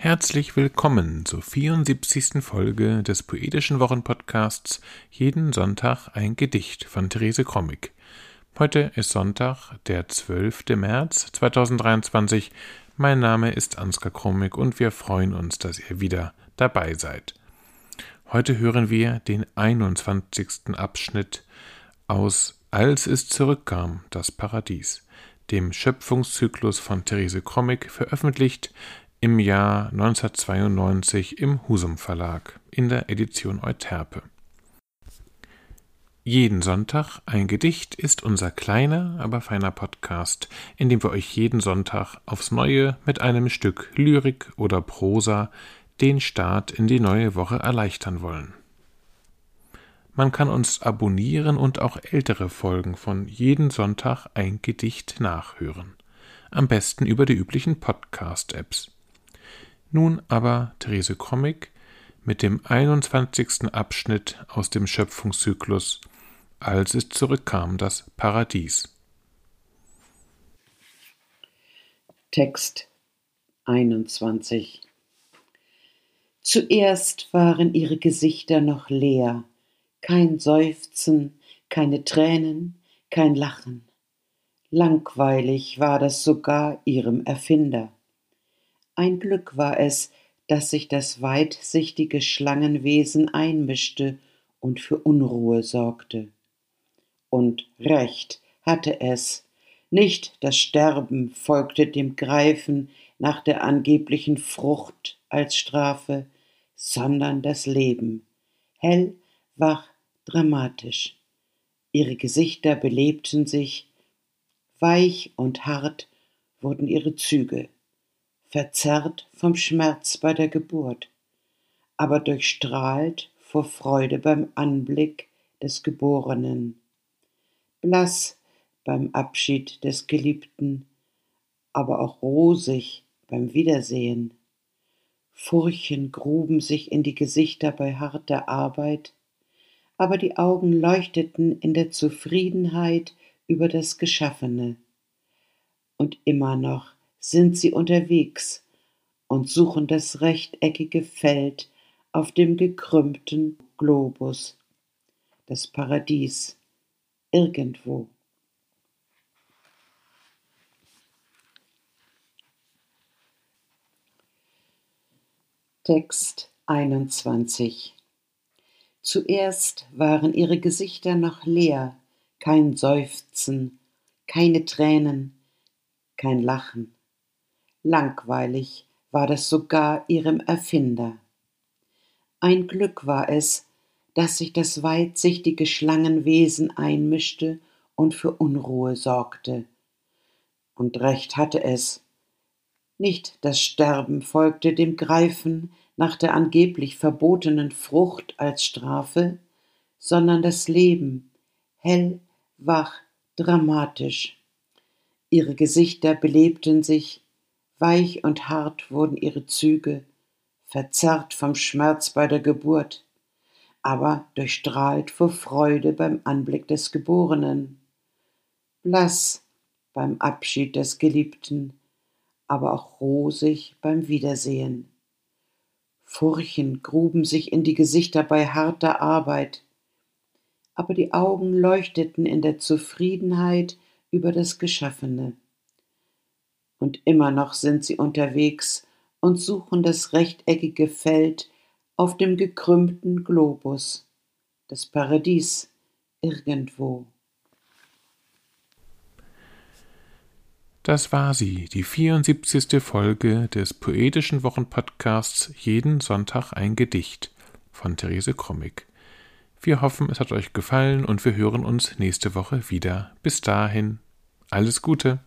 Herzlich willkommen zur 74. Folge des Poetischen Wochenpodcasts Jeden Sonntag ein Gedicht von Therese Krommig. Heute ist Sonntag, der 12. März 2023. Mein Name ist Ansgar Krommig und wir freuen uns, dass ihr wieder dabei seid. Heute hören wir den 21. Abschnitt aus Als es zurückkam, das Paradies, dem Schöpfungszyklus von Therese Krommig, veröffentlicht im Jahr 1992 im Husum Verlag in der Edition Euterpe. Jeden Sonntag ein Gedicht ist unser kleiner, aber feiner Podcast, in dem wir euch jeden Sonntag aufs Neue mit einem Stück Lyrik oder Prosa den Start in die neue Woche erleichtern wollen. Man kann uns abonnieren und auch ältere Folgen von jeden Sonntag ein Gedicht nachhören. Am besten über die üblichen Podcast-Apps. Nun aber Therese Krommig mit dem 21. Abschnitt aus dem Schöpfungszyklus Als es zurückkam, das Paradies. Text 21 Zuerst waren ihre Gesichter noch leer, kein Seufzen, keine Tränen, kein Lachen. Langweilig war das sogar ihrem Erfinder. Ein Glück war es, dass sich das weitsichtige Schlangenwesen einmischte und für Unruhe sorgte. Und Recht hatte es, nicht das Sterben folgte dem Greifen nach der angeblichen Frucht als Strafe, sondern das Leben, hell, wach, dramatisch. Ihre Gesichter belebten sich, weich und hart wurden ihre Züge verzerrt vom Schmerz bei der Geburt, aber durchstrahlt vor Freude beim Anblick des Geborenen, blass beim Abschied des Geliebten, aber auch rosig beim Wiedersehen. Furchen gruben sich in die Gesichter bei harter Arbeit, aber die Augen leuchteten in der Zufriedenheit über das Geschaffene. Und immer noch sind sie unterwegs und suchen das rechteckige Feld auf dem gekrümmten Globus, das Paradies, irgendwo. Text 21 Zuerst waren ihre Gesichter noch leer, kein Seufzen, keine Tränen, kein Lachen. Langweilig war das sogar ihrem Erfinder. Ein Glück war es, dass sich das weitsichtige Schlangenwesen einmischte und für Unruhe sorgte. Und recht hatte es. Nicht das Sterben folgte dem Greifen nach der angeblich verbotenen Frucht als Strafe, sondern das Leben, hell, wach, dramatisch. Ihre Gesichter belebten sich, Weich und hart wurden ihre Züge, verzerrt vom Schmerz bei der Geburt, aber durchstrahlt vor Freude beim Anblick des Geborenen, blass beim Abschied des Geliebten, aber auch rosig beim Wiedersehen. Furchen gruben sich in die Gesichter bei harter Arbeit, aber die Augen leuchteten in der Zufriedenheit über das Geschaffene und immer noch sind sie unterwegs und suchen das rechteckige Feld auf dem gekrümmten Globus, das Paradies irgendwo. Das war sie, die 74. Folge des poetischen Wochenpodcasts Jeden Sonntag ein Gedicht von Therese Krommig. Wir hoffen, es hat euch gefallen und wir hören uns nächste Woche wieder. Bis dahin, alles Gute.